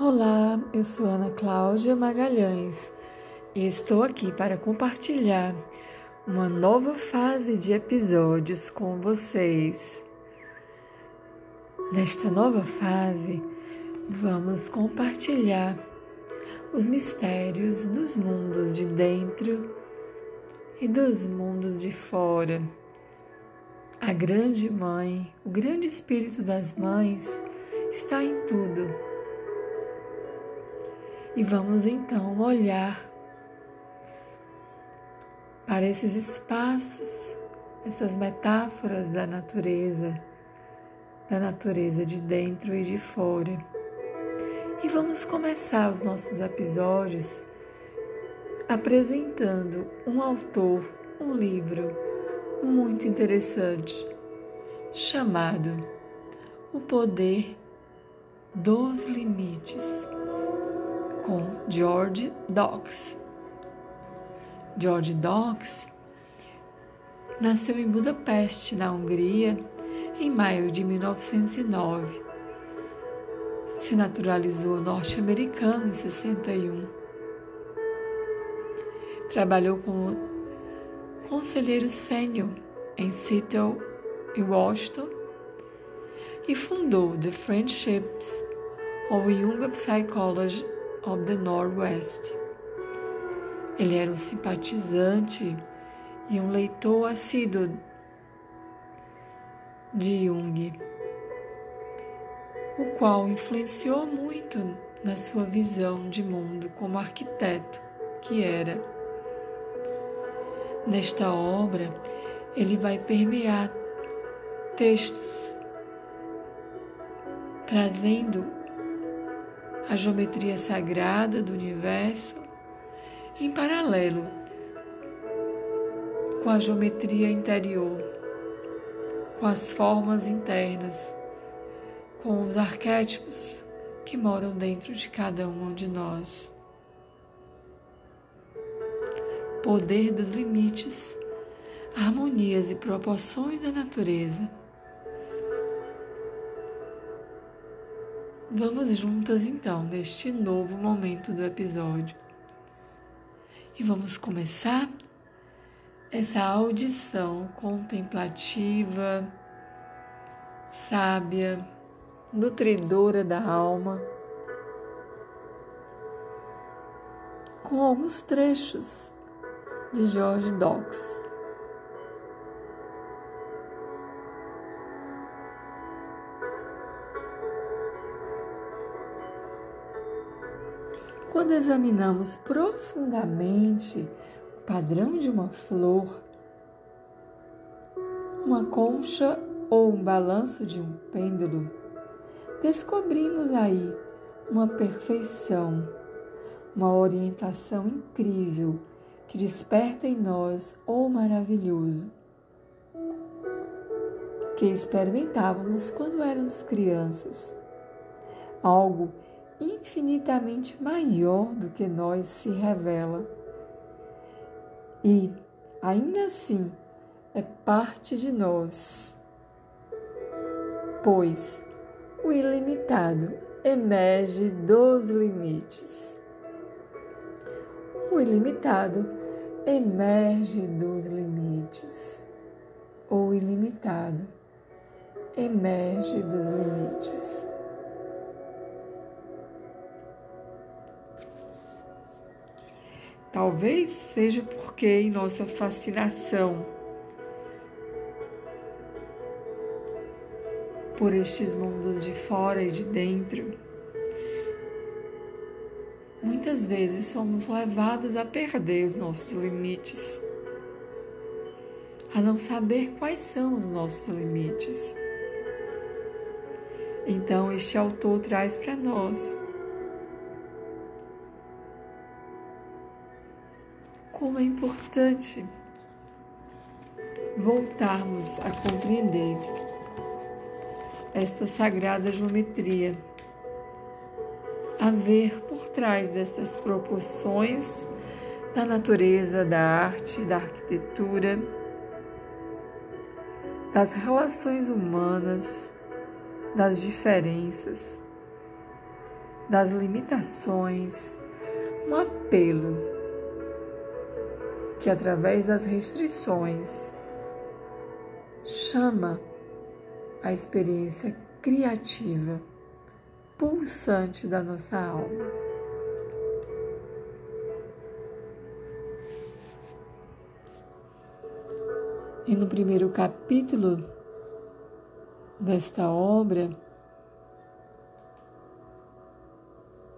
Olá, eu sou Ana Cláudia Magalhães e estou aqui para compartilhar uma nova fase de episódios com vocês. Nesta nova fase, vamos compartilhar os mistérios dos mundos de dentro e dos mundos de fora. A grande mãe, o grande espírito das mães está em tudo e vamos então olhar para esses espaços, essas metáforas da natureza, da natureza de dentro e de fora. E vamos começar os nossos episódios apresentando um autor, um livro muito interessante chamado O Poder dos Limites com George Docks. George Docks nasceu em Budapeste, na Hungria, em maio de 1909. Se naturalizou norte-americano em 61. Trabalhou como conselheiro sênior em Seattle e Washington e fundou The Friendships of Young Psychology of the Northwest. Ele era um simpatizante e um leitor assíduo de Jung, o qual influenciou muito na sua visão de mundo como arquiteto que era. Nesta obra, ele vai permear textos, trazendo a geometria sagrada do universo em paralelo com a geometria interior, com as formas internas, com os arquétipos que moram dentro de cada um de nós. Poder dos limites, harmonias e proporções da natureza Vamos juntas então neste novo momento do episódio. E vamos começar essa audição contemplativa, sábia, nutridora da alma, com alguns trechos de George Docks. Quando examinamos profundamente o padrão de uma flor, uma concha ou um balanço de um pêndulo, descobrimos aí uma perfeição, uma orientação incrível que desperta em nós o maravilhoso que experimentávamos quando éramos crianças. Algo infinitamente maior do que nós se revela. E, ainda assim, é parte de nós, pois o ilimitado emerge dos limites. O ilimitado emerge dos limites. O ilimitado emerge dos limites. Talvez seja porque em nossa fascinação por estes mundos de fora e de dentro, muitas vezes somos levados a perder os nossos limites, a não saber quais são os nossos limites. Então, este autor traz para nós como é importante voltarmos a compreender esta sagrada geometria, a ver por trás dessas proporções da natureza, da arte, da arquitetura, das relações humanas, das diferenças, das limitações, um apelo que, através das restrições, chama a experiência criativa, pulsante da nossa alma. E no primeiro capítulo desta obra,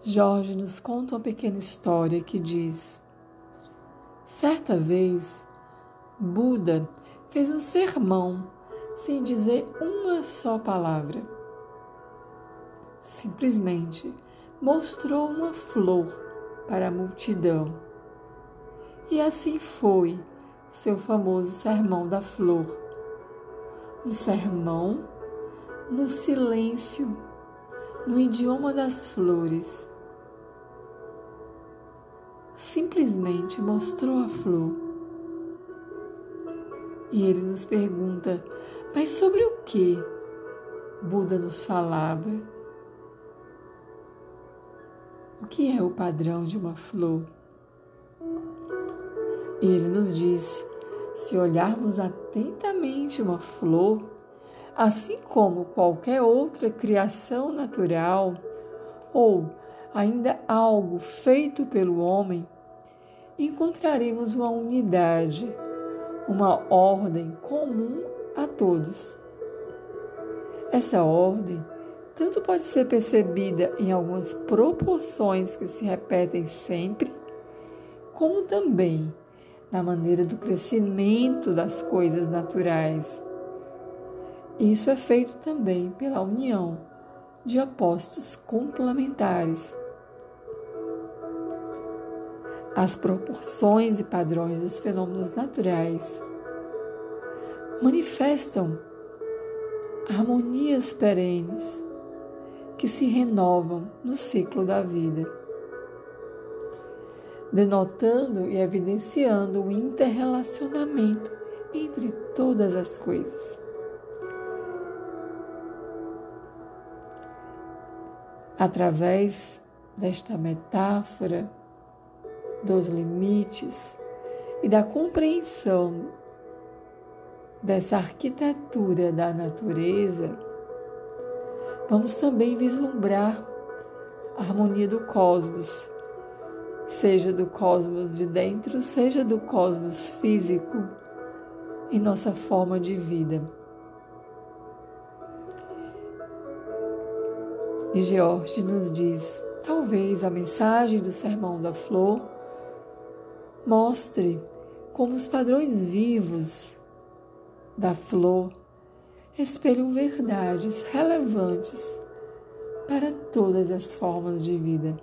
Jorge nos conta uma pequena história que diz: Certa vez, Buda fez um sermão sem dizer uma só palavra. Simplesmente mostrou uma flor para a multidão. E assim foi seu famoso Sermão da Flor. Um sermão no silêncio, no idioma das flores. Simplesmente mostrou a flor. E ele nos pergunta: mas sobre o que Buda nos falava? O que é o padrão de uma flor? Ele nos diz: se olharmos atentamente uma flor, assim como qualquer outra criação natural, ou ainda algo feito pelo homem, encontraremos uma unidade, uma ordem comum a todos. Essa ordem tanto pode ser percebida em algumas proporções que se repetem sempre, como também na maneira do crescimento das coisas naturais. Isso é feito também pela união de apostos complementares. As proporções e padrões dos fenômenos naturais manifestam harmonias perenes que se renovam no ciclo da vida denotando e evidenciando o interrelacionamento entre todas as coisas. Através desta metáfora dos limites e da compreensão dessa arquitetura da natureza, vamos também vislumbrar a harmonia do cosmos seja do cosmos de dentro, seja do cosmos físico, em nossa forma de vida. E George nos diz: talvez a mensagem do Sermão da Flor mostre como os padrões vivos da flor espelham verdades relevantes para todas as formas de vida.